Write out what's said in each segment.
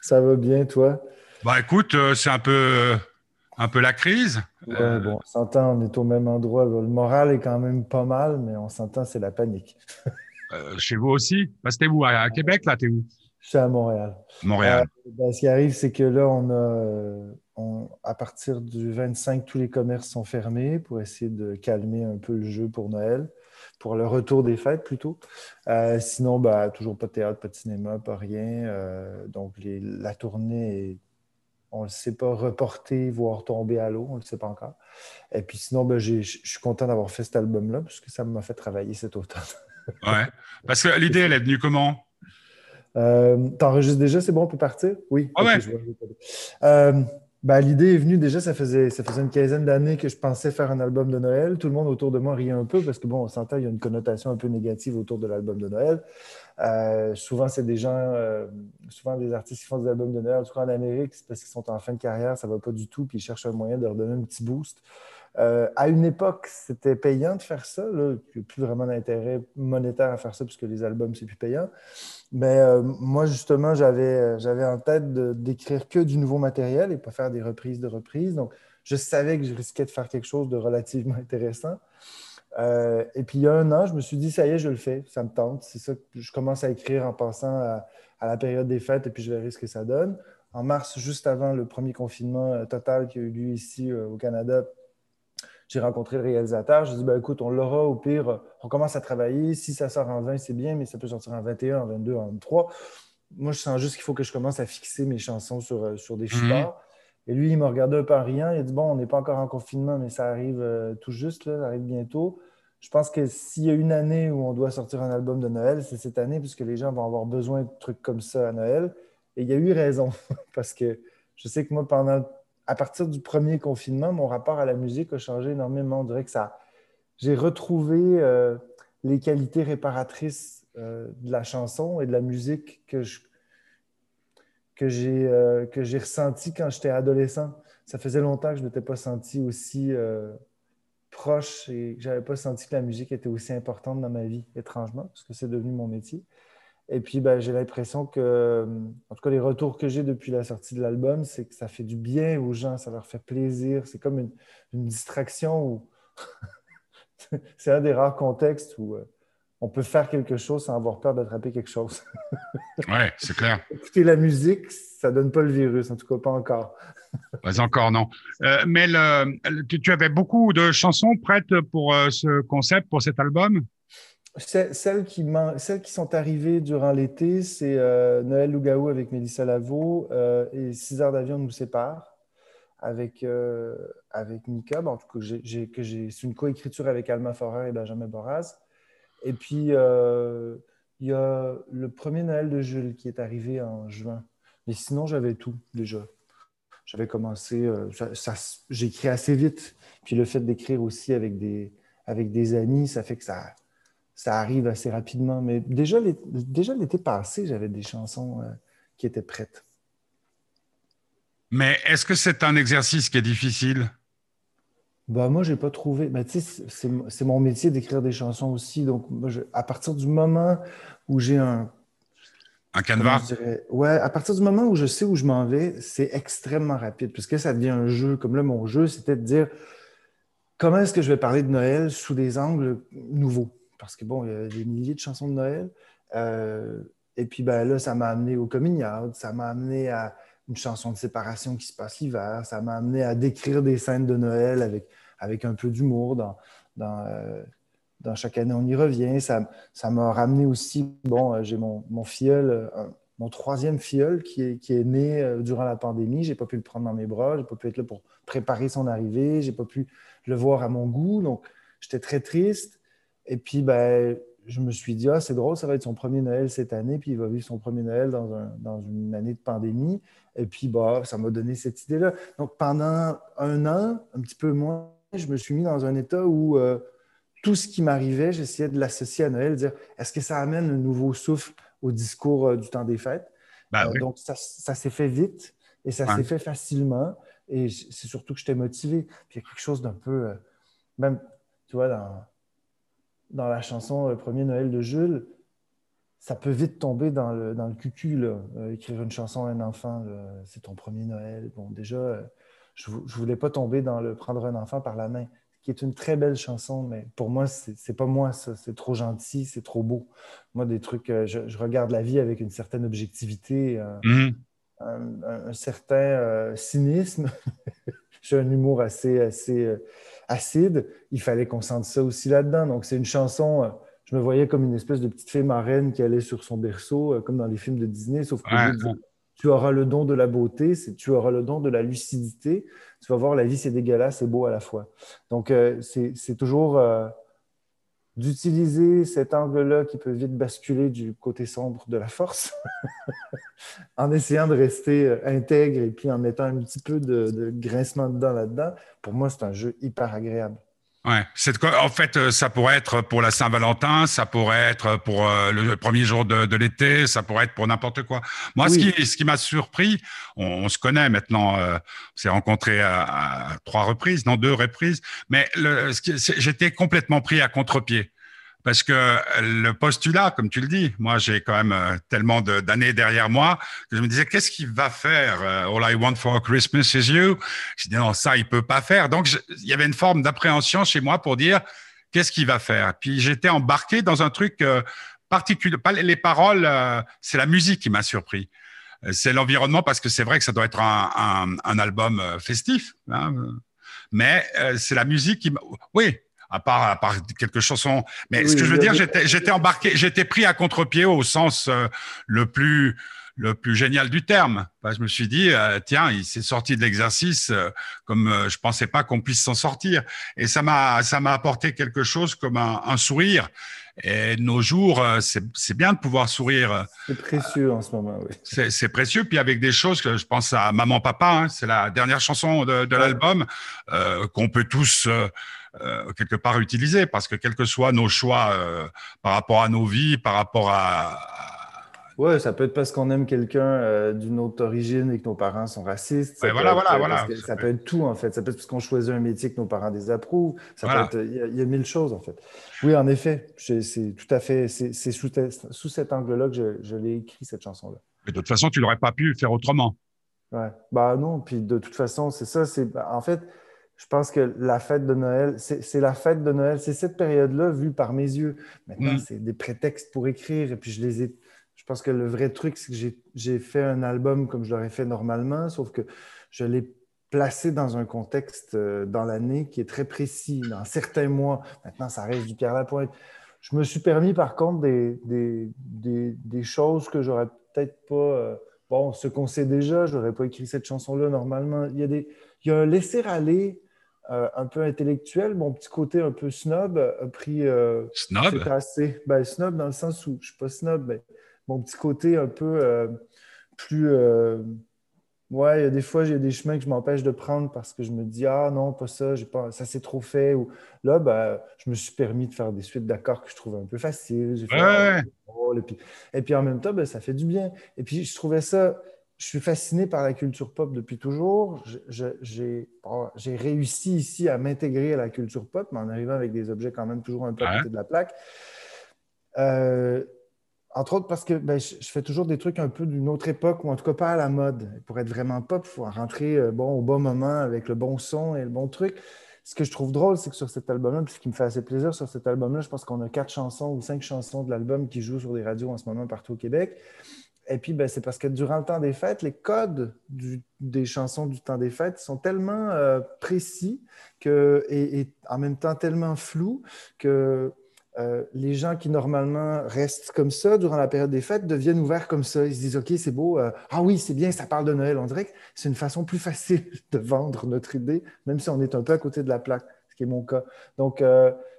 Ça va bien, toi? Bah écoute, euh, c'est un peu, un peu la crise. Ouais, bon, on s'entend, on est au même endroit. Le moral est quand même pas mal, mais on s'entend, c'est la panique. Euh, chez vous aussi? Bah, C'était où? À, Québec, là, t'es où? Je suis à Montréal. Montréal. Ben, ce qui arrive, c'est que là, on a, on, à partir du 25, tous les commerces sont fermés pour essayer de calmer un peu le jeu pour Noël pour le retour des fêtes plutôt. Euh, sinon, bah, toujours pas de théâtre, pas de cinéma, pas rien. Euh, donc, la tournée est, on ne le sait pas, reportée, voire tomber à l'eau, on ne le sait pas encore. Et puis sinon, ben, je suis content d'avoir fait cet album-là, parce que ça m'a fait travailler cet automne. ouais. Parce que l'idée, elle est venue comment? Euh, T'enregistres déjà, c'est bon, on peut partir? Oui. Ah ouais. Ben, L'idée est venue déjà, ça faisait, ça faisait une quinzaine d'années que je pensais faire un album de Noël. Tout le monde autour de moi riait un peu parce que, bon, on s'entend, il y a une connotation un peu négative autour de l'album de Noël. Euh, souvent, c'est des gens, euh, souvent des artistes qui font des albums de Noël, en tout cas en Amérique, c'est parce qu'ils sont en fin de carrière, ça ne va pas du tout, puis ils cherchent un moyen de leur donner un petit boost. Euh, à une époque, c'était payant de faire ça. Il n'y a plus vraiment d'intérêt monétaire à faire ça puisque les albums, c'est plus payant. Mais euh, moi, justement, j'avais, euh, en tête d'écrire que du nouveau matériel et pas faire des reprises de reprises. Donc, je savais que je risquais de faire quelque chose de relativement intéressant. et puis, il y a un an, je me suis dit, ça y est, je le fais, ça me tente. C'est ça que je commence à écrire en pensant à, à la période des fêtes et puis je verrai ce que ça donne. En mars, juste avant le premier confinement total qui a eu lieu ici au Canada, j'ai rencontré le réalisateur. Je lui ai dit, ben, écoute, on l'aura au pire, on commence à travailler. Si ça sort en 20, c'est bien, mais ça peut sortir en 21, en 22, en 23. Moi, je sens juste qu'il faut que je commence à fixer mes chansons sur, euh, sur des mhm. supports. Et lui, il m'a regardé un peu en riant. Il a dit, bon, on n'est pas encore en confinement, mais ça arrive euh, tout juste, ça arrive bientôt. Je pense que s'il y a une année où on doit sortir un album de Noël, c'est cette année, puisque les gens vont avoir besoin de trucs comme ça à Noël. Et il y a eu raison, parce que je sais que moi, pendant à partir du premier confinement, mon rapport à la musique a changé énormément. On dirait que ça, j'ai retrouvé euh, les qualités réparatrices euh, de la chanson et de la musique que que j'ai euh, quand j'étais adolescent. Ça faisait longtemps que je ne m'étais pas senti aussi proche et que je n'avais pas senti que la musique était aussi importante dans ma vie, étrangement, parce que c'est devenu mon métier. Et puis, ben, j'ai l'impression que, en tout cas, les retours que j'ai depuis la sortie de l'album, c'est que ça fait du bien aux gens, ça leur fait plaisir. C'est comme une, distraction où c'est un des rares contextes où euh, on peut faire quelque chose sans avoir peur d'attraper quelque chose. oui, c'est clair. Écouter la musique, ça ne donne pas le virus, en tout cas pas encore. pas encore, non. Euh, mais tu, avais beaucoup de chansons prêtes pour euh, ce concept, pour cet album? Celles qui, qui sont arrivées durant l'été, c'est euh, Noël Lougaou avec Mélissa Lavo euh, et Six heures d'avion nous séparent avec, euh, avec Mika. en tout cas, c'est une coécriture avec Alma Forer et Benjamin Boraz. Et puis, il y a le premier Noël de Jules qui est arrivé en juin. Mais sinon, j'avais tout déjà. J'avais commencé, j'écris assez vite. Puis le fait d'écrire aussi avec des, avec des amis, ça fait que ça, ça arrive assez rapidement. Mais déjà, l'été passé, j'avais des chansons euh, qui étaient prêtes. Mais est-ce que c'est un exercice qui est difficile? Ben, moi, je n'ai pas trouvé. Ben, c'est mon métier d'écrire des chansons aussi. Donc, à partir du moment où j'ai un. Un canevas? Ouais, à partir du moment où je sais où je m'en vais, c'est extrêmement rapide. Puisque ça devient un jeu. Comme là, mon jeu, c'était de dire comment est-ce que je vais parler de Noël sous des angles nouveaux? Parce que bon, il y a des milliers de chansons de Noël. Euh, et puis ben, là, ça m'a amené au coming out, ça m'a amené à une chanson de séparation qui se passe l'hiver, ça m'a amené à décrire des scènes de Noël avec, avec un peu d'humour dans, dans, euh, chaque année on y revient. Ça, ça m'a ramené aussi, bon, euh, j'ai mon, mon filleul, mon troisième filleul qui est, qui est né durant la pandémie. J'ai pas pu le prendre dans mes bras, j'ai pas pu être là pour préparer son arrivée, j'ai pas pu le voir à mon goût. Donc, j'étais très triste. Et puis, ben, je me suis dit, ah, c'est drôle, ça va être son premier Noël cette année, puis il va vivre son premier Noël dans, un, dans une année de pandémie. Et puis, bah, ça m'a donné cette idée-là. Donc, pendant un an, un petit peu moins, je me suis mis dans un état où euh, tout ce qui m'arrivait, j'essayais de l'associer à Noël, dire, est-ce que ça amène un nouveau souffle au discours euh, du temps des fêtes? Ben euh, donc, ça, ça s'est fait vite et ça s'est fait facilement. Et c'est surtout que j'étais motivé. Puis, il y a quelque chose d'un peu, même, tu vois, dans dans la chanson Le premier Noël de Jules, ça peut vite tomber dans le, dans le cucu, là. Euh, écrire une chanson à un enfant, c'est ton premier Noël. Bon, déjà, euh, je ne voulais pas tomber dans le prendre un enfant par la main, qui est une très belle chanson, mais pour moi, c'est pas moi, ça. C'est trop gentil, c'est trop beau. Moi, des trucs, euh, je, regarde la vie avec une certaine objectivité, mm-hmm. un, certain cynisme. J'ai un humour assez, assez acide. Il fallait qu'on sente ça aussi là-dedans. Donc, c'est une chanson je me voyais comme une espèce de petite fée marraine qui allait sur son berceau, euh, comme dans les films de Disney, sauf que tu auras le don de la beauté, tu auras le don de la lucidité. Tu vas voir, la vie, c'est dégueulasse et beau à la fois. Donc, euh, c'est toujours euh, d'utiliser cet angle-là qui peut vite basculer du côté sombre de la force, en essayant de rester intègre et puis en mettant un petit peu de, de grincement dedans là-dedans. Pour moi, c'est un jeu hyper agréable. Ouais, c'est en fait euh, ça pourrait être pour la Saint-Valentin, ça pourrait être pour euh, le premier jour de, de l'été, ça pourrait être pour n'importe quoi. Moi, ce qui ce qui m'a surpris, on, se connaît maintenant, euh, on s'est rencontrés à, trois reprises, non deux reprises, mais j'étais complètement pris à contre-pied. Parce que le postulat, comme tu le dis, moi j'ai quand même euh, tellement d'années derrière moi que je me disais qu'est-ce qu'il va faire euh, All I want for Christmas is you? Je dis non ça il peut pas faire. Donc il y avait une forme d'appréhension chez moi pour dire qu'est-ce qu'il va faire? Puis j'étais embarqué dans un truc euh, particulier. Pas les paroles, c'est la musique qui m'a surpris. C'est l'environnement parce que c'est vrai que ça doit être un, un, album festif. Hein, mais c'est la musique qui. Oui, à part, à part quelques chansons. Mais ce que je veux dire, j'étais, j'étais embarqué, j'étais pris à contre-pied au sens euh, le plus le plus génial du terme. je me suis dit, euh, tiens, il s'est sorti de l'exercice euh, comme je pensais pas qu'on puisse s'en sortir. Et ça m'a, ça m'a apporté quelque chose comme un, un sourire. Et de nos jours, c'est, c'est bien de pouvoir sourire. C'est précieux en ce moment, oui. C'est, précieux. Puis avec des choses que je pense à Maman Papa, hein, c'est la dernière chanson de, de l'album qu'on peut tous euh, quelque part utiliser, parce que quels que soient nos choix euh, par rapport à nos vies, par rapport à... Ouais, ça peut être parce qu'on aime quelqu'un euh, d'une autre origine et que nos parents sont racistes. voilà, voilà, voilà. Ça, peut être tout, en fait. Ça peut être parce qu'on choisit un métier que nos parents désapprouvent. Ça peut être, il y, a mille choses, en fait. Oui, en effet, c'est tout à fait, c'est sous, sous, cet angle-là que je, je l'ai écrit, cette chanson-là. Mais de toute façon, tu n'aurais pas pu faire autrement. Ouais. Bah non, puis de toute façon, c'est ça. C'est En fait, je pense que la fête de Noël, c'est la fête de Noël, c'est cette période-là vue par mes yeux. Maintenant, mm. c'est des prétextes pour écrire et puis je les ai. Je pense que le vrai truc, c'est que j'ai fait un album comme je l'aurais fait normalement, sauf que je l'ai placé dans un contexte euh, dans l'année qui est très précis, dans certains mois. Maintenant, ça reste du Pierre Lapointe. Je me suis permis, par contre, des, des, des, choses que j'aurais peut-être pas. Euh, bon, ce qu'on sait déjà, je n'aurais pas écrit cette chanson-là normalement. Il y a, des, il y a un laisser-aller euh, un peu intellectuel, mon petit côté un peu snob a pris. Snob? assez. Ben, snob dans le sens où je ne suis pas snob, mais mon petit côté un peu euh, plus. ouais, il y a des fois, j'ai des chemins que je m'empêche de prendre parce que je me dis, ah non, pas ça, pas, ça c'est trop fait. Ou, là, ben, je me suis permis de faire des suites d'accords que je trouvais un peu faciles. ouais. et, puis, et puis en même temps, ben, ça fait du bien. Et puis je trouvais ça je suis fasciné par la culture pop depuis toujours. J'ai réussi ici à m'intégrer à la culture pop, mais en arrivant avec des objets quand même toujours un peu à côté de la plaque. Euh, entre autres parce que ben, je, fais toujours des trucs un peu d'une autre époque, ou en tout cas pas à la mode. Pour être vraiment pop, il faut rentrer euh, bon, au bon moment avec le bon son et le bon truc. Ce que je trouve drôle, c'est que sur cet album-là, ce qui me fait assez plaisir sur cet album-là, je pense qu'on a quatre chansons ou cinq chansons de l'album qui jouent sur des radios en ce moment partout au Québec. Et puis, ben, c'est parce que durant le temps des fêtes, les codes des chansons du temps des fêtes sont tellement euh, précis que, et, en même temps tellement flous que euh, les gens qui normalement restent comme ça durant la période des fêtes deviennent ouverts comme ça. Ils se disent, OK, c'est beau. Euh, ah oui, c'est bien, ça parle de Noël. On dirait que c'est une façon plus facile de vendre notre idée, même si on est un peu à côté de la plaque, ce qui est mon cas. Donc,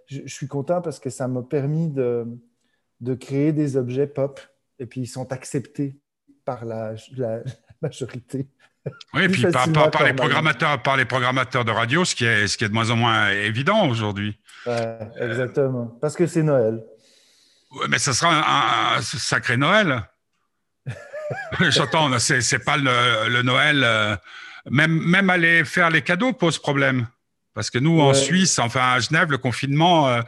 je, suis content parce que ça m'a permis de créer des objets pop et puis ils sont acceptés par la, majorité. Oui, et puis par, les programmateurs, par les programmateurs de radio, ce qui est, ce qui est de moins en moins évident aujourd'hui. exactement. Parce que c'est Noël. Mais ce sera un, sacré Noël. J'entends, c'est, c'est pas le, Noël. Euh, même, même aller faire les cadeaux pose problème. Parce que nous, en Suisse, enfin à Genève, le confinement, euh,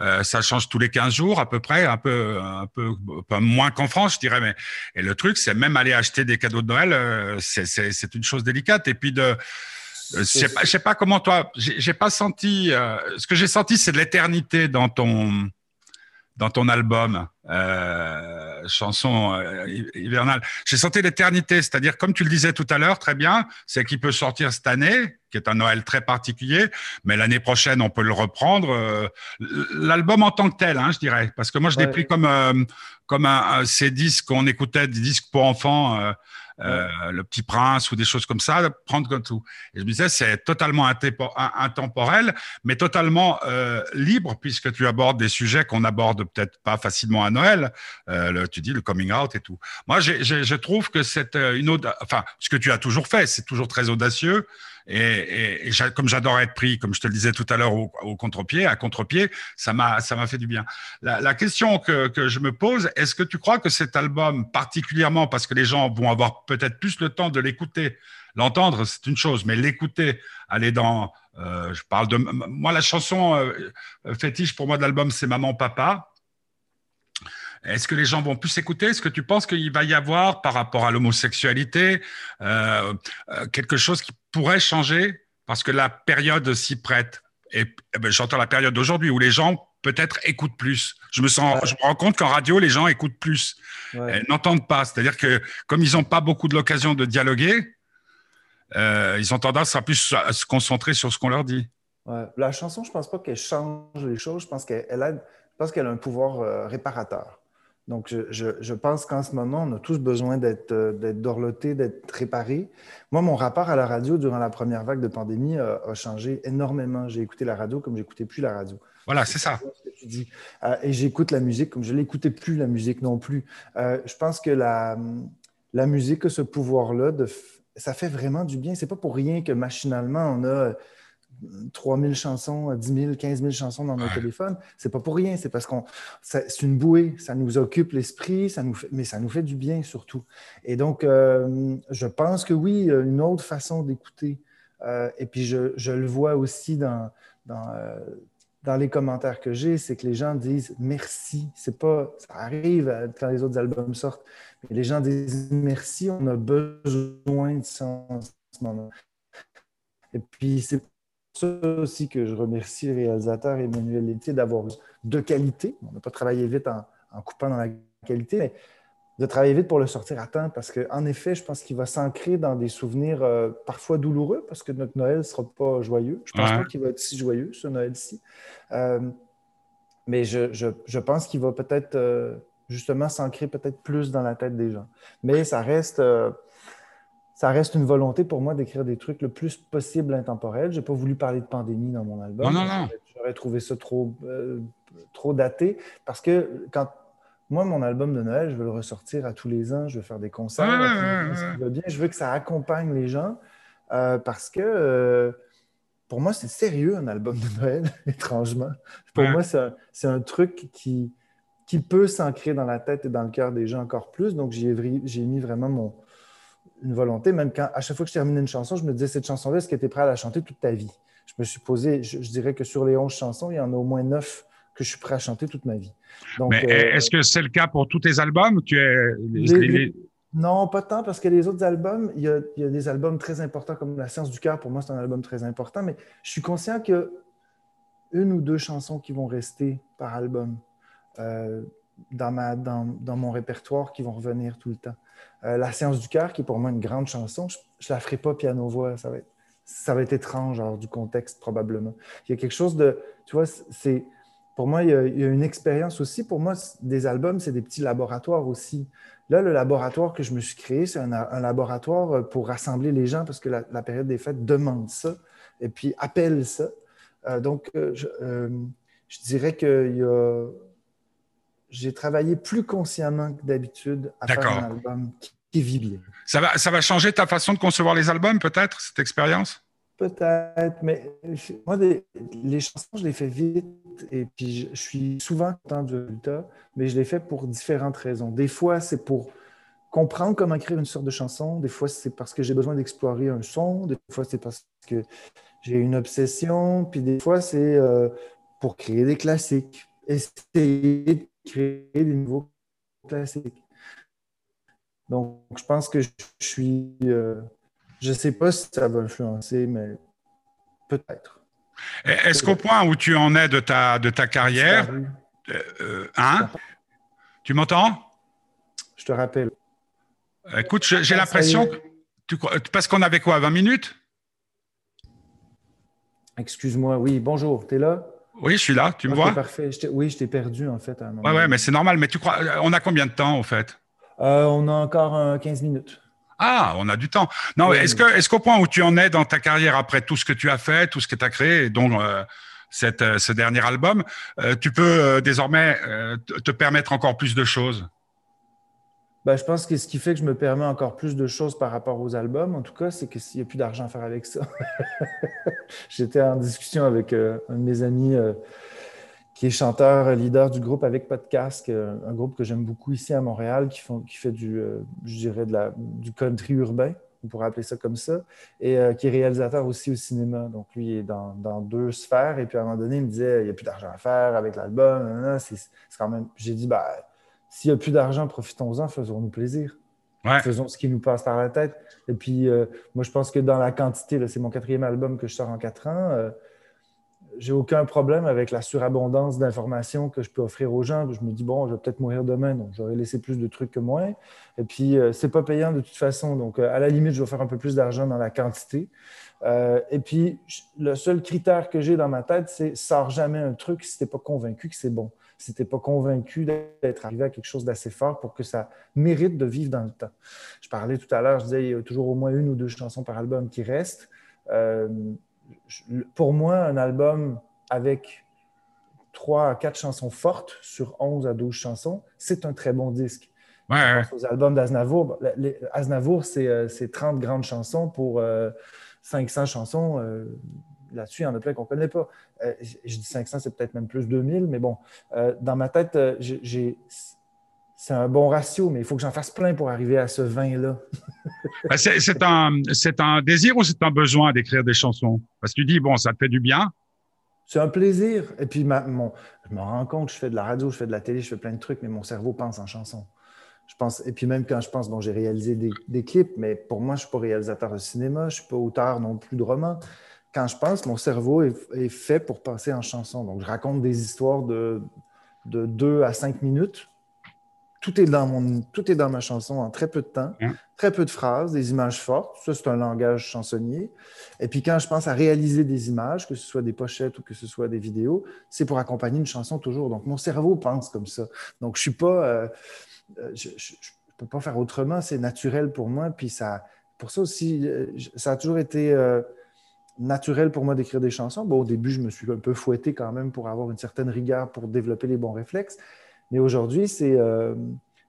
Euh, ça change tous les 15 jours à peu près, un peu, un peu, moins qu'en France, je dirais. Mais et le truc, c'est même aller acheter des cadeaux de Noël, euh, c'est une chose délicate. Et puis de euh, je sais pas, je sais pas comment toi, j'ai pas senti. ce que j'ai senti, c'est de l'éternité dans ton dans ton album euh, chanson euh, hivernale. J'ai senti l'éternité, c'est-à-dire comme tu le disais tout à l'heure, très bien, c'est qu'il peut sortir cette année, qui est un Noël très particulier, mais l'année prochaine on peut le reprendre. Euh, l'album en tant que tel, hein, je dirais, parce que moi je l'ai pris comme comme un, ces disques qu'on écoutait, des disques pour enfants. Euh, le Petit Prince ou des choses comme ça, prendre comme tout. Et je me disais, c'est totalement intemporel, mais totalement euh, libre, puisque tu abordes des sujets qu'on aborde peut-être pas facilement à Noël. Euh, tu dis le coming out et tout. Moi, je trouve que c'est une autre, enfin, ce que tu as toujours fait, c'est toujours très audacieux. Et, comme j'adore être pris, comme je te le disais tout à l'heure, au, contre-pied, à contre-pied, ça m'a ça m'a fait du bien. La, question que, je me pose, est-ce que tu crois que cet album, particulièrement parce que les gens vont avoir peut-être plus le temps de l'écouter, l'entendre, c'est une chose, mais l'écouter, aller dans, euh, je parle de moi la chanson euh, fétiche pour moi de l'album, c'est Maman Papa. Est-ce que les gens vont plus écouter Est-ce que tu penses qu'il va y avoir, par rapport à l'homosexualité, euh, euh, quelque chose qui pourrait changer? Parce que la période s'y prête. Et, eh ben, j'entends la période d'aujourd'hui où les gens peut-être écoutent plus. Je me sens, je me rends compte qu'en radio, les gens écoutent plus, n'entendent pas. C'est-à-dire que comme ils n'ont pas beaucoup de l'occasion de dialoguer, euh, ils ont tendance à plus à se concentrer sur ce qu'on leur dit. La chanson, je pense pas qu'elle change les choses. Je pense qu'elle a, qu'elle a un pouvoir réparateur. Donc, je, pense qu'en ce moment, on a tous besoin d'être euh, dorlotés, d'être réparés. Moi, mon rapport à la radio durant la première vague de pandémie a, changé énormément. J'ai écouté la radio comme j'écoutais plus la radio. Voilà, c'est ça. Euh, et j'écoute la musique comme je l'écoutais plus, la musique non plus. Euh, je pense que la, la musique a ce pouvoir-là, ça fait vraiment du bien. C'est pas pour rien que machinalement, on a 3000 chansons, 10 000, 15 000 chansons dans nos téléphones. C'est pas pour rien, c'est parce qu'on c'est une bouée, ça nous occupe l'esprit, ça nous mais ça nous fait du bien surtout. Et donc, euh, je pense que oui, une autre façon d'écouter. Euh, et puis, je, je, le vois aussi dans, dans, euh, dans les commentaires que j'ai, c'est que les gens disent merci. C'est pas, ça arrive quand les autres albums sortent, mais les gens disent merci, on a besoin de ça en ce moment. Et puis, c'est ça aussi que je remercie le réalisateur Emmanuel Létier d'avoir de qualité. On n'a pas travaillé vite en, coupant dans la qualité, mais de travailler vite pour le sortir à temps parce qu'en effet, je pense qu'il va s'ancrer dans des souvenirs euh, parfois douloureux parce que notre Noël ne sera pas joyeux. Je ne pense pas qu'il va être si joyeux, ce Noël-ci. Euh, mais je, pense qu'il va peut-être euh, justement s'ancrer peut-être plus dans la tête des gens. Mais ça reste ça reste une volonté pour moi d'écrire des trucs le plus possible intemporels. Je n'ai pas voulu parler de pandémie dans mon album. Non, non, non. J'aurais trouvé ça trop, euh, trop daté parce que quand moi, mon album de Noël, je veux le ressortir à tous les ans, je veux faire des concerts, bien. je veux que ça accompagne les gens euh, parce que euh, pour moi, c'est sérieux un album de Noël, étrangement. Pour moi, c'est un, truc qui, qui peut s'ancrer dans la tête et dans le cœur des gens encore plus. Donc, j'ai mis vraiment mon, une volonté, même quand à chaque fois que je terminais une chanson, je me disais cette chanson-là, est-ce que tu es prêt à la chanter toute ta vie? Je me suis posé, je, dirais que sur les 11 chansons, il y en a au moins 9 que je suis prêt à chanter toute ma vie. Mais euh, est-ce que c'est le cas pour tous tes albums? Tu es... Non, pas tant, parce que les autres albums, il y, a, des albums très importants comme La science du cœur. Pour moi, c'est un album très important, mais je suis conscient y a une ou deux chansons qui vont rester par album euh, dans, ma, dans, dans, mon répertoire qui vont revenir tout le temps. Euh, la séance du cœur, qui est pour moi une grande chanson, je ne la ferai pas piano-voix. Ça va, être, ça va être étrange, alors, du contexte, probablement. Il y a quelque chose de. Tu vois, c'est. Pour moi, il y, a, une expérience aussi. Pour moi, des albums, c'est des petits laboratoires aussi. Là, le laboratoire que je me suis créé, c'est un, laboratoire pour rassembler les gens parce que la, période des fêtes demande ça et puis appelle ça. Euh, donc, euh, je, je, dirais qu'il y a j'ai travaillé plus consciemment que d'habitude à faire un album qui, vit bien. Ça va, ça va changer ta façon de concevoir les albums, peut-être, cette expérience? Peut-être, mais moi, les, chansons, je les fais vite et puis je, suis souvent content du résultat, mais je les fais pour différentes raisons. Des fois, c'est pour comprendre comment écrire une sorte de chanson. Des fois, c'est parce que j'ai besoin d'explorer un son. Des fois, c'est parce que j'ai une obsession. Puis des fois, c'est euh, pour créer des classiques essayer de créer des nouveaux classiques. Donc, je pense que je suis. Euh, je ne sais pas si ça va influencer, mais peut-être. Est-ce qu'au point où tu en es de ta, de ta carrière, euh, hein? Tu m'entends? Je te rappelle. Écoute, j'ai l'impression que. parce qu'on avait quoi, 20 minutes? Excuse-moi, oui, bonjour, tu es là? Oui, je suis là, tu me vois? Parfait. oui, je t'ai perdu en fait. À un moment ouais, ouais, mais c'est normal. Mais tu crois, on a combien de temps au fait? Euh, on a encore 15 minutes. Ah, on a du temps. Non, est-ce que, est-ce qu'au point où tu en es dans ta carrière après tout ce que tu as fait, tout ce que tu as créé, dont euh, cette, euh, ce dernier album, tu peux désormais te permettre encore plus de choses? Ben, je pense que ce qui fait que je me permets encore plus de choses par rapport aux albums, en tout cas, c'est qu'il n'y a plus d'argent à faire avec ça. J'étais en discussion avec un de mes amis qui est chanteur, leader du groupe Avec Podcast, un groupe que j'aime beaucoup ici à Montréal, qui, fait du, euh, je dirais, du country urbain, on pourrait appeler ça comme ça, et euh, qui est réalisateur aussi au cinéma. Donc, lui, est dans, dans, deux sphères. Et puis, à un moment donné, il me disait, il n'y a plus d'argent à faire avec l'album. C'est quand même... J'ai dit, bah, s'il n'y a plus d'argent, profitons-en, faisons-nous plaisir. Faisons ce qui nous passe par la tête. Et puis, euh, moi, je pense que dans la quantité, c'est mon quatrième album que je sors en quatre ans j'ai aucun problème avec la surabondance d'informations que je peux offrir aux gens. Je me dis, bon, je vais peut-être mourir demain, donc j'aurais laissé plus de trucs que moins. Et puis, euh, c'est pas payant de toute façon. Donc, euh, à la limite, je vais faire un peu plus d'argent dans la quantité. Euh, et puis, le seul critère que j'ai dans ma tête, c'est sors jamais un truc si tu n'es pas convaincu que c'est bon. Si tu n'es pas convaincu d'être arrivé à quelque chose d'assez fort pour que ça mérite de vivre dans le temps. Je parlais tout à l'heure, je disais, il y a toujours au moins une ou deux chansons par album qui restent pour moi, un album avec trois à quatre chansons fortes sur 11 à 12 chansons, c'est un très bon disque. Ouais, Aux albums d'Aznavour, Aznavour, c'est 30 grandes chansons pour 500 euh, chansons. Euh, là-dessus, il y en a plein qu'on ne connaît pas. Euh, je dis 500, c'est peut-être même plus 2000, mais bon, dans ma tête, j'ai c'est un bon ratio, mais il faut que j'en fasse plein pour arriver à ce vin-là. Ben, c'est un, un désir ou c'est un besoin d'écrire des chansons? Parce que tu dis, bon, ça te fait du bien. C'est un plaisir. Et puis, mon, je me rends compte, je fais de la radio, je fais de la télé, je fais plein de trucs, mais mon cerveau pense en chansons. Je pense, et puis même quand je pense, bon, j'ai réalisé des, clips, mais pour moi, je ne suis pas réalisateur de cinéma, je ne suis pas auteur non plus de romans. Quand je pense, mon cerveau est, est, fait pour penser en chansons. Donc, je raconte des histoires de, de deux à cinq minutes tout est dans mon, tout est dans ma chanson en très peu de temps, hein? très peu de phrases, des images fortes. Ça, c'est un langage chansonnier. Et puis quand je pense à réaliser des images, que ce soit des pochettes ou que ce soit des vidéos, c'est pour accompagner une chanson toujours. Donc mon cerveau pense comme ça. Donc je suis pas, euh, euh, je, ne peux pas faire autrement. C'est naturel pour moi. Puis ça, pour ça aussi, euh, ça a toujours été naturel pour moi d'écrire des chansons. Bon, au début, je me suis un peu fouetté quand même pour avoir une certaine rigueur pour développer les bons réflexes. Mais aujourd'hui, c'est euh,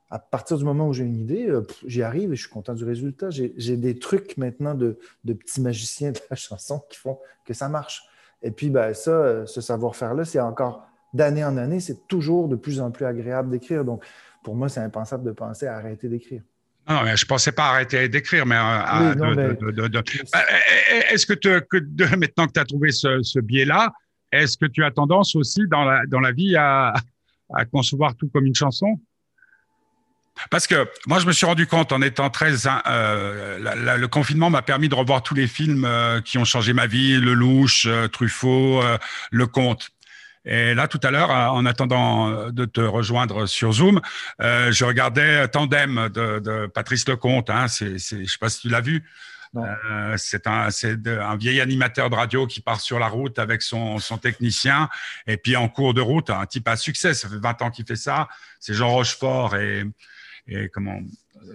à partir du moment où j'ai une idée, euh, j'y arrive et je suis content du résultat. J'ai des trucs maintenant de, petits magiciens de la chanson qui font que ça marche. Et puis, ben, ça, euh, ce savoir-faire-là, c'est encore d'année en année, c'est toujours de plus en plus agréable d'écrire. Donc, pour moi, c'est impensable de penser à arrêter d'écrire. Non, mais je ne pensais pas arrêter d'écrire, mais, est-ce que, que maintenant que tu as trouvé ce, biais-là, est-ce que tu as tendance aussi dans la, dans la vie à, à concevoir tout comme une chanson? Parce que moi, je me suis rendu compte en étant très. Euh, le confinement m'a permis de revoir tous les films euh, qui ont changé ma vie Le Louche, euh, Truffaut, Le Comte. Et là, tout à l'heure, en attendant de te rejoindre sur Zoom, je regardais Tandem de, Patrice Lecomte. Hein, c'est, je ne sais pas si tu l'as vu. Euh, c'est un, un, vieil animateur de radio qui part sur la route avec son, son, technicien. Et puis en cours de route, un type à succès, ça fait 20 ans qu'il fait ça. C'est Jean Rochefort et, et comment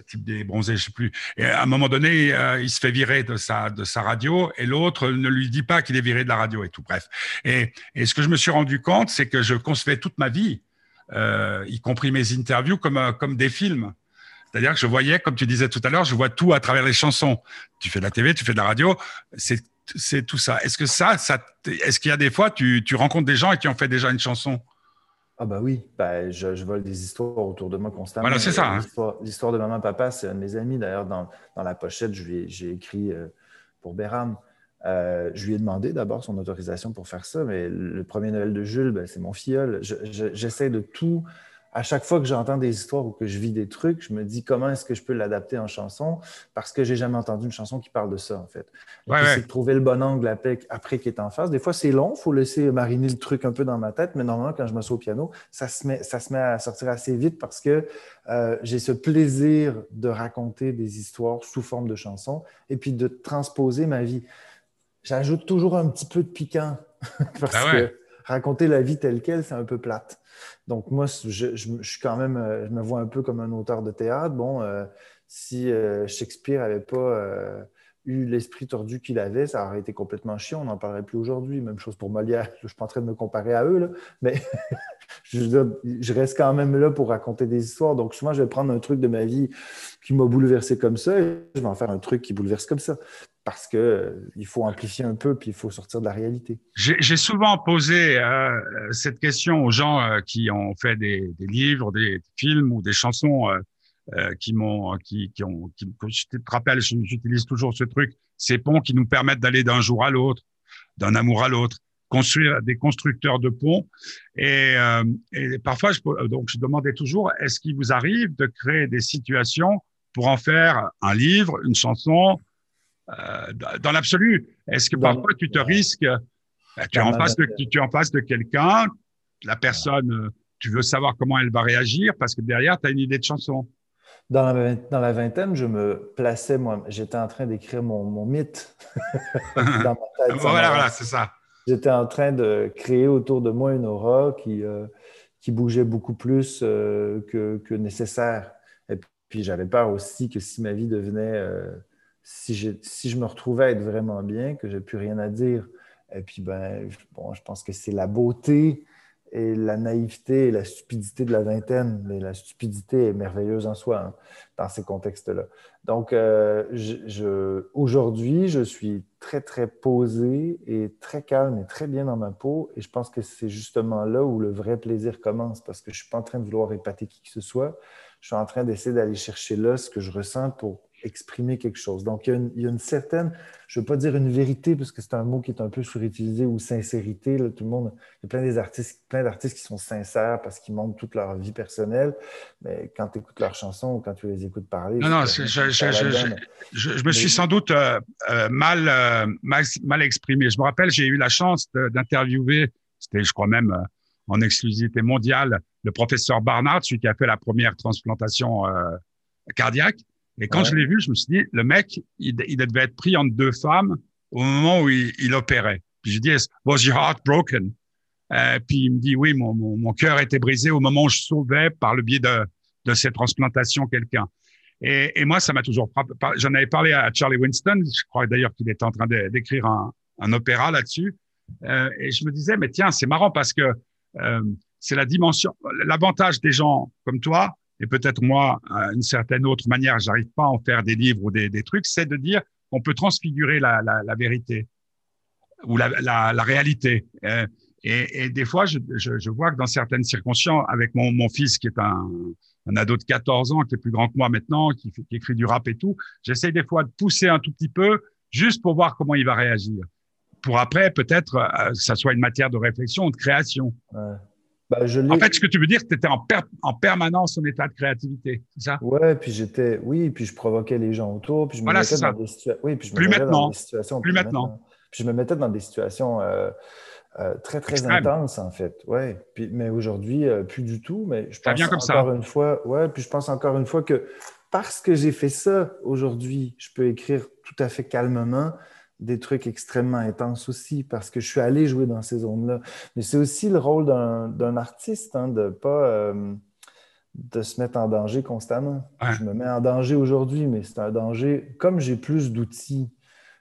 type des bronzés, je sais plus. Et à un moment donné, euh, il se fait virer de sa de sa radio et l'autre ne lui dit pas qu'il est viré de la radio et tout. Bref. Et, et ce que je me suis rendu compte, c'est que je concevais toute ma vie, euh, y compris mes interviews, comme comme des films. C'est-à-dire que je voyais, comme tu disais tout à l'heure, je vois tout à travers les chansons. Tu fais de la TV, tu fais de la radio, c'est tout ça. Est-ce que ça, ça est-ce qu'il y a des fois, tu, tu, rencontres des gens et qui ont fait déjà une chanson? Ah bah oui, bah, je, je, vole des histoires autour de moi constamment. Voilà, c'est ça. Hein. L'histoire de Maman Papa, c'est un de mes amis. D'ailleurs, dans, dans, la pochette, j'ai écrit euh, pour Béram. Euh, je lui ai demandé d'abord son autorisation pour faire ça, mais le premier Noël de Jules, ben, c'est mon filleul. J'essaie de tout à chaque fois que j'entends des histoires ou que je vis des trucs, je me dis comment est-ce que je peux l'adapter en chanson? Parce que j'ai jamais entendu une chanson qui parle de ça, en fait. C'est de trouver le bon angle après, après qui est en face. Des fois, c'est long, il faut laisser mariner le truc un peu dans ma tête, mais normalement, quand je me au piano, ça se, met, ça se met à sortir assez vite parce que euh, j'ai ce plaisir de raconter des histoires sous forme de chansons et puis de transposer ma vie. J'ajoute toujours un petit peu de piquant parce ah que raconter la vie telle qu'elle, c'est un peu plate. Donc, moi, je, suis quand même, euh, je me vois un peu comme un auteur de théâtre. Bon, euh, si euh, Shakespeare n'avait pas eu l'esprit tordu qu'il avait, ça aurait été complètement chiant. On n'en parlerait plus aujourd'hui. Même chose pour Molière. Je ne suis pas en train de me comparer à eux, là, mais je, reste quand même là pour raconter des histoires. Donc, souvent, je vais prendre un truc de ma vie qui m'a bouleversé comme ça et je vais en faire un truc qui bouleverse comme ça parce qu'il euh, faut amplifier un peu, puis il faut sortir de la réalité. J'ai souvent posé euh, cette question aux gens euh, qui ont fait des, livres, des films ou des chansons qui m'ont, qui, qui, ont, qui, je te rappelle, j'utilise toujours ce truc, ces ponts qui nous permettent d'aller d'un jour à l'autre, d'un amour à l'autre, construire des constructeurs de ponts. Et, et parfois, je, donc, je demandais toujours, est-ce qu'il vous arrive de créer des situations pour en faire un livre, une chanson, euh, dans l'absolu, est-ce que parfois tu te risques, bah, tu, es en face de, tu, es en face de quelqu'un, la personne, euh, tu veux savoir comment elle va réagir parce que derrière, tu as une idée de chanson. Dans la, dans la, vingtaine, je me plaçais, moi, j'étais en train d'écrire mon, mon, mythe dans ma tête. voilà, voilà, c'est ça. J'étais en train de créer autour de moi une aura qui, euh, qui bougeait beaucoup plus que, que, nécessaire. Et puis, j'avais peur aussi que si ma vie devenait si je, si je me retrouvais à être vraiment bien, que j'ai plus rien à dire, et puis ben, bon, je pense que c'est la beauté et la naïveté et la stupidité de la vingtaine. Mais la stupidité est merveilleuse en soi hein, dans ces contextes-là. Donc, euh, je, aujourd'hui, je suis très, très posé et très calme et très bien dans ma peau. Et je pense que c'est justement là où le vrai plaisir commence parce que je ne suis pas en train de vouloir épater qui que ce soit. Je suis en train d'essayer d'aller chercher là ce que je ressens pour exprimer quelque chose. Donc, il y a une, certaine, je ne veux pas dire une vérité, parce que c'est un mot qui est un peu surutilisé, ou sincérité. Là, tout le monde, il y a plein des artistes, plein d'artistes qui sont sincères parce qu'ils montrent toute leur vie personnelle. Mais quand tu écoutes leurs chansons ou quand tu les écoutes parler. Non, non, je, je, me suis sans doute euh, euh, mal, euh, mal, mal, exprimé. Je me rappelle, j'ai eu la chance d'interviewer, c'était, je crois même, en exclusivité mondiale, le professeur Barnard, celui qui a fait la première transplantation cardiaque. Et quand je l'ai vu, je me suis dit, le mec, il, il, devait être pris entre deux femmes au moment où il, il opérait. Puis je dis, was your heart broken? Euh, puis il me dit, oui, mon, mon, mon cœur était brisé au moment où je sauvais par le biais de, de cette transplantation quelqu'un. Et, et, moi, ça m'a toujours J'en avais parlé à Charlie Winston. Je crois d'ailleurs qu'il était en train d'écrire un, un, opéra là-dessus. Euh, et je me disais, mais tiens, c'est marrant parce que euh, c'est la dimension, l'avantage des gens comme toi, et peut-être moi, d'une certaine autre manière, j'arrive pas à en faire des livres ou des, trucs, c'est de dire qu'on peut transfigurer la, vérité ou la, réalité. Euh, et, des fois, je, vois que dans certaines circonstances, avec mon, fils qui est un, ado de 14 ans, qui est plus grand que moi maintenant, qui, écrit du rap et tout, j'essaie des fois de pousser un tout petit peu juste pour voir comment il va réagir. Pour après, peut-être, euh, ça soit une matière de réflexion, de création. Bah, en fait, ce que tu veux dire, c'est que tu étais en, en, permanence en état de créativité, c'est ça? Ouais, puis j'étais, oui, puis je provoquais les gens autour, puis je me mettais dans des situations, oui, puis je me plus maintenant. dans des situations plus maintenant. Puis je me mettais dans des situations euh, euh, très très intenses en fait, ouais. Puis, mais aujourd'hui, euh, plus du tout. Mais je pense bien comme encore ça. une fois, ouais. Puis je pense encore une fois que parce que j'ai fait ça aujourd'hui, je peux écrire tout à fait calmement des trucs extrêmement intenses aussi parce que je suis allé jouer dans ces zones-là. Mais c'est aussi le rôle d'un artiste hein, de pas euh, de se mettre en danger constamment. Je me mets en danger aujourd'hui, mais c'est un danger. Comme j'ai plus d'outils,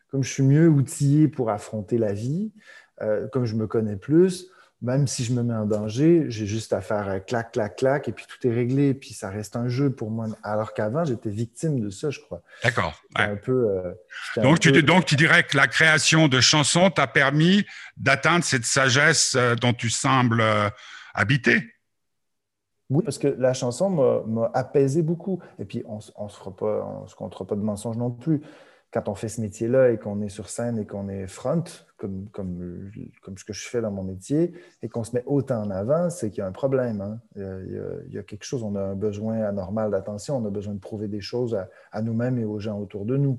comme je suis mieux outillé pour affronter la vie, euh, comme je me connais plus, même si je me mets en danger, j'ai juste à faire euh, clac, clac, clac, et puis tout est réglé, puis ça reste un jeu pour moi. Alors qu'avant, j'étais victime de ça, je crois. D'accord. Un peu, euh, donc, tu, donc, tu dirais que la création de chansons t'a permis d'atteindre cette sagesse euh, dont tu sembles habiter? Oui, parce que la chanson m'a apaisé beaucoup. Et puis, on ne se, fera pas, on se comptera pas de mensonges non plus quand on fait ce métier-là et qu'on est sur scène et qu'on est front, comme, comme, comme, ce que je fais dans mon métier, et qu'on se met autant en avant, c'est qu'il y a un problème. Hein. Il, y a, quelque chose, on a un besoin anormal d'attention, on a besoin de prouver des choses à, nous-mêmes et aux gens autour de nous.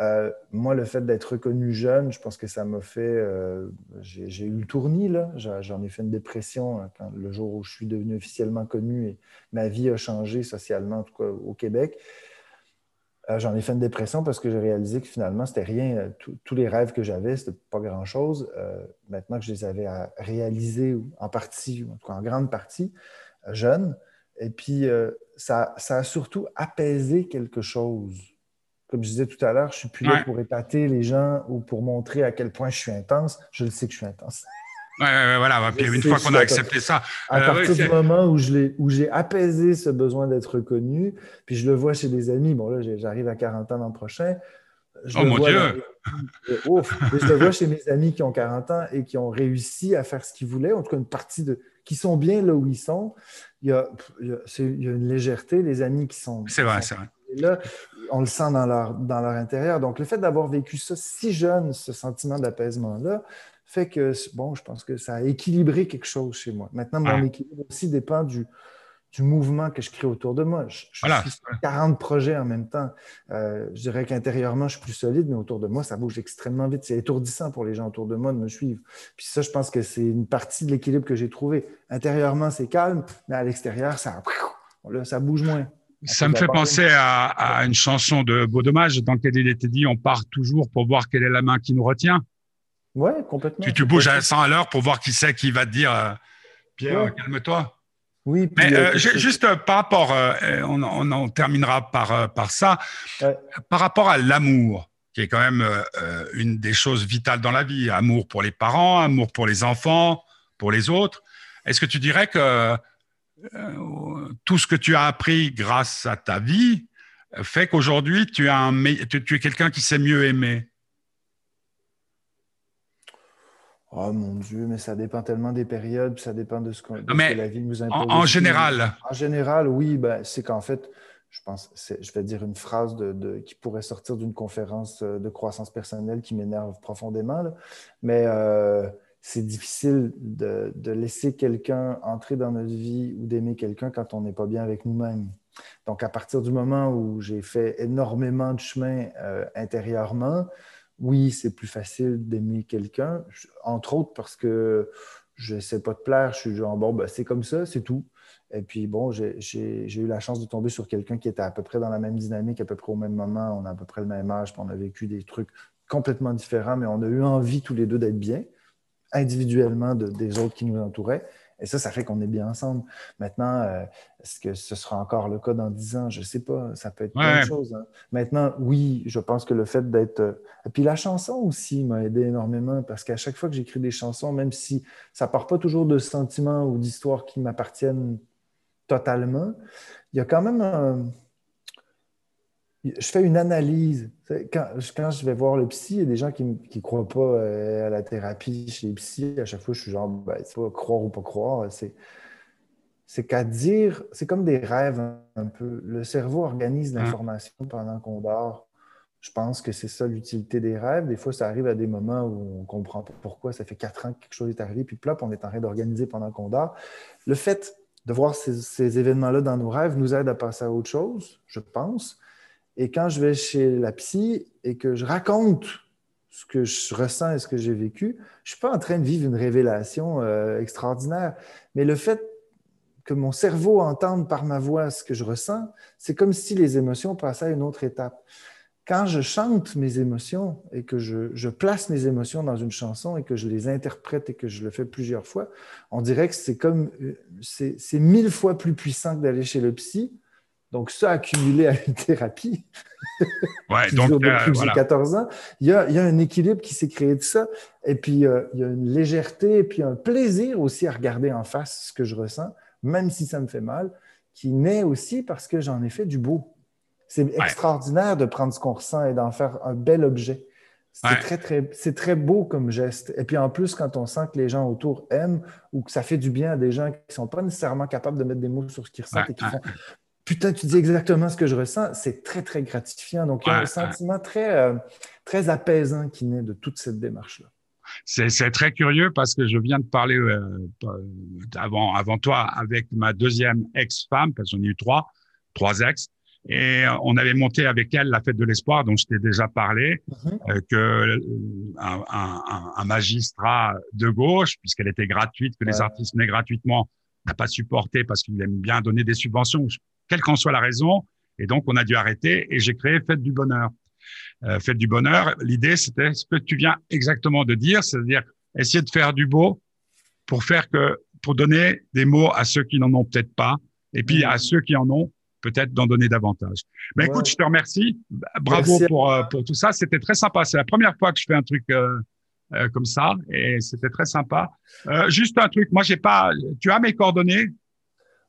Euh, moi, le fait d'être reconnu jeune, je pense que ça m'a fait... Euh, j'ai eu le tournis. J'en ai fait une dépression hein, le jour où je suis devenu officiellement connu et ma vie a changé socialement, en tout cas au Québec. Euh, j'en ai fait une dépression parce que j'ai réalisé que finalement, c'était rien. Euh, tous les rêves que j'avais, c'était pas grand-chose. Euh, maintenant que je les avais réalisés en partie, ou en tout cas en grande partie, jeune. Et puis, ça, ça, a surtout apaisé quelque chose. Comme je disais tout à l'heure, je suis plus là pour épater les gens ou pour montrer à quel point je suis intense. Je le sais que je suis intense. Ouais, voilà. Puis une fois qu'on a accepté ça. À euh, partir du moment où j'ai apaisé ce besoin d'être reconnu, puis je le vois chez des amis, bon là, j'arrive à 40 ans l'an prochain. Je oh mon Dieu! je le vois chez mes amis qui ont 40 ans et qui ont réussi à faire ce qu'ils voulaient, en tout cas une partie de. qui sont bien là où ils sont. Il y a, il y a, une légèreté, les amis qui sont. C'est vrai, c'est vrai. Là, on le sent dans leur, dans leur intérieur. Donc, le fait d'avoir vécu ça si jeune, ce sentiment d'apaisement-là, fait que, bon, je pense que ça a équilibré quelque chose chez moi. Maintenant, mon équilibre aussi dépend du, du mouvement que je crée autour de moi. Je, suis 40 projets en même temps. Euh, je dirais qu'intérieurement, je suis plus solide, mais autour de moi, ça bouge extrêmement vite. C'est étourdissant pour les gens autour de moi de me suivre. Puis ça, je pense que c'est une partie de l'équilibre que j'ai trouvé. Intérieurement, c'est calme, mais à l'extérieur, ça, ça bouge moins. Ça me fait penser à, à, une chanson de Beau Dommage dans laquelle il était dit on part toujours pour voir quelle est la main qui nous retient. Oui, complètement. Tu, bouges à 100 à l'heure pour voir qui c'est qui va te dire euh, Pierre, calme-toi. Oui, mais euh, juste euh, par rapport, on, on, terminera par, par ça, par rapport à l'amour, qui est quand même une des choses vitales dans la vie, amour pour les parents, amour pour les enfants, pour les autres. Est-ce que tu dirais que tout ce que tu as appris grâce à ta vie fait qu'aujourd'hui tu, tu es quelqu'un qui sait mieux aimer Oh mon Dieu, mais ça dépend tellement des périodes, ça dépend de ce, que la vie nous impose. En, général. En général, oui, ben, c'est qu'en fait, je pense, je vais dire une phrase de, qui pourrait sortir d'une conférence euh, de croissance personnelle qui m'énerve profondément, mais euh, c'est difficile de, laisser quelqu'un entrer dans notre vie ou d'aimer quelqu'un quand on n'est pas bien avec nous-mêmes. Donc, à partir du moment où j'ai fait énormément de chemin euh, intérieurement, oui, c'est plus facile d'aimer quelqu'un, entre autres parce que je ne sais pas te plaire, je suis genre, bon, ben, c'est comme ça, c'est tout. Et puis, bon, j'ai eu la chance de tomber sur quelqu'un qui était à peu près dans la même dynamique, à peu près au même moment. On a à peu près le même âge, puis on a vécu des trucs complètement différents, mais on a eu envie tous les deux d'être bien, individuellement des autres qui nous entouraient. Et ça, ça fait qu'on est bien ensemble. Maintenant, euh, est-ce que ce sera encore le cas dans dix ans? Je ne sais pas. Ça peut être plein de choses. Hein. Maintenant, oui, je pense que le fait d'être. Euh, et puis la chanson aussi m'a aidé énormément parce qu'à chaque fois que j'écris des chansons, même si ça ne part pas toujours de sentiments ou d'histoires qui m'appartiennent totalement, il y a quand même un je fais une analyse. Quand, je vais voir le psy, il y a des gens qui ne croient pas euh, à la thérapie chez les psy. À chaque fois, je suis genre, ben, c'est pas croire ou pas croire. C'est, qu'à dire, c'est comme des rêves un peu. Le cerveau organise mmh. l'information pendant qu'on dort. Je pense que c'est ça l'utilité des rêves. Des fois, ça arrive à des moments où on ne comprend pas pourquoi. Ça fait quatre ans que quelque chose est arrivé, puis plop, on est en train d'organiser pendant qu'on dort. Le fait de voir ces, ces événements-là dans nos rêves nous aide à passer à autre chose, je pense. Et quand je vais chez la psy et que je raconte ce que je ressens et ce que j'ai vécu, je ne suis pas en train de vivre une révélation euh, extraordinaire. Mais le fait que mon cerveau entende par ma voix ce que je ressens, c'est comme si les émotions passaient à une autre étape. Quand je chante mes émotions et que je, je, place mes émotions dans une chanson et que je les interprète et que je le fais plusieurs fois, on dirait que c'est comme euh, c'est mille fois plus puissant que d'aller chez le psy donc, ça accumulé à une thérapie, ouais, donc, depuis euh, j'ai 14 ans, il y, a, un équilibre qui s'est créé de ça. Et puis, euh, il y a une légèreté et puis un plaisir aussi à regarder en face ce que je ressens, même si ça me fait mal, qui naît aussi parce que j'en ai fait du beau. C'est extraordinaire de prendre ce qu'on ressent et d'en faire un bel objet. C'est très, très, c'est très beau comme geste. Et puis en plus, quand on sent que les gens autour aiment ou que ça fait du bien à des gens qui ne sont pas nécessairement capables de mettre des mots sur ce qu'ils ressentent et qui font putain, tu dis exactement ce que je ressens. C'est très, très gratifiant. Donc, il y a un sentiment très, euh, très apaisant qui naît de toute cette démarche-là. C'est très curieux parce que je viens de parler euh, avant, avant toi avec ma deuxième ex-femme, parce que j'en ai eu trois, trois ex, et on avait monté avec elle la fête de l'espoir, dont je t'ai déjà parlé, euh, que un, un, un, magistrat de gauche, puisqu'elle était gratuite, que les artistes venaient gratuitement, n'a pas supporté parce qu'il aime bien donner des subventions, quelle qu'en soit la raison. Et donc, on a dû arrêter et j'ai créé Fête du Bonheur. Euh, Fête du Bonheur, l'idée, c'était ce que tu viens exactement de dire, c'est-à-dire essayer de faire du beau pour faire que, pour donner des mots à ceux qui n'en ont peut-être pas, et puis à ceux qui en ont, peut-être d'en donner davantage. Mais écoute, je te remercie. Bravo pour, euh, pour tout ça. C'était très sympa. C'est la première fois que je fais un truc euh, euh, comme ça et c'était très sympa. Juste un truc. Moi, j'ai pas. Tu as mes coordonnées?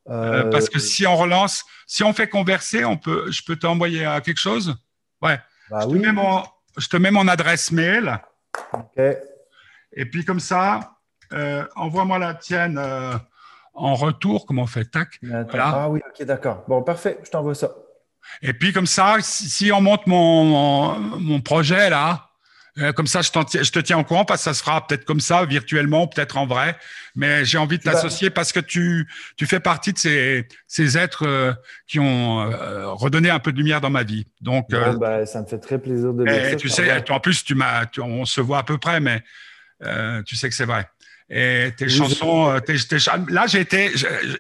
Euh, parce que si on relance, si on fait converser, on peut. Je peux t'envoyer quelque chose? Ouais. Bah je, te mets mon, je te mets mon adresse mail. Ok. Et puis comme ça, envoie-moi la tienne en retour, comment on fait? Tac. Ah oui, ok, d'accord. Bon, parfait, je t'envoie ça. Et puis comme ça, si, on monte mon, mon, projet là, euh, comme ça, je, je, te tiens au courant parce que ça se fera peut-être comme ça, virtuellement, peut-être en vrai. Mais j'ai envie de t'associer parce que tu, tu fais partie de ces, ces êtres euh, qui ont euh, redonné un peu de lumière dans ma vie. Donc, bah, ça me fait très plaisir de le Tu sais, en plus, tu m'as, on se voit à peu près, mais tu sais que c'est vrai. Et tes chansons, tes, là, j'ai été,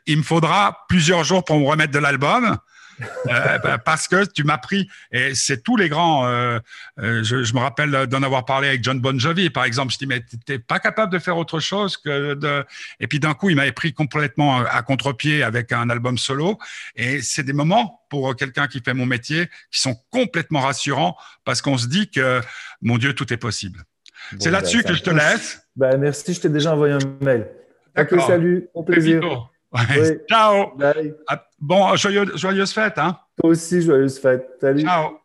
il me faudra plusieurs jours pour me remettre de l'album. Euh, bah, parce que tu m'as pris et c'est tous les grands. Euh, euh, je, je, me rappelle d'en avoir parlé avec John Bon Jovi, par exemple. Je dis mais t'es pas capable de faire autre chose que de. Et puis d'un coup, il m'avait pris complètement à contre-pied avec un album solo. Et c'est des moments pour quelqu'un qui fait mon métier qui sont complètement rassurants parce qu'on se dit que mon Dieu, tout est possible c'est là-dessus ben, que je te laisse. Ben, merci, je t'ai déjà envoyé un mail. Ok, salut, au plaisir. Ciao. Bye. Ah, bon, joyeuse, joyeuse fête. Hein? Toi aussi, joyeuse fête. Salut. Ciao.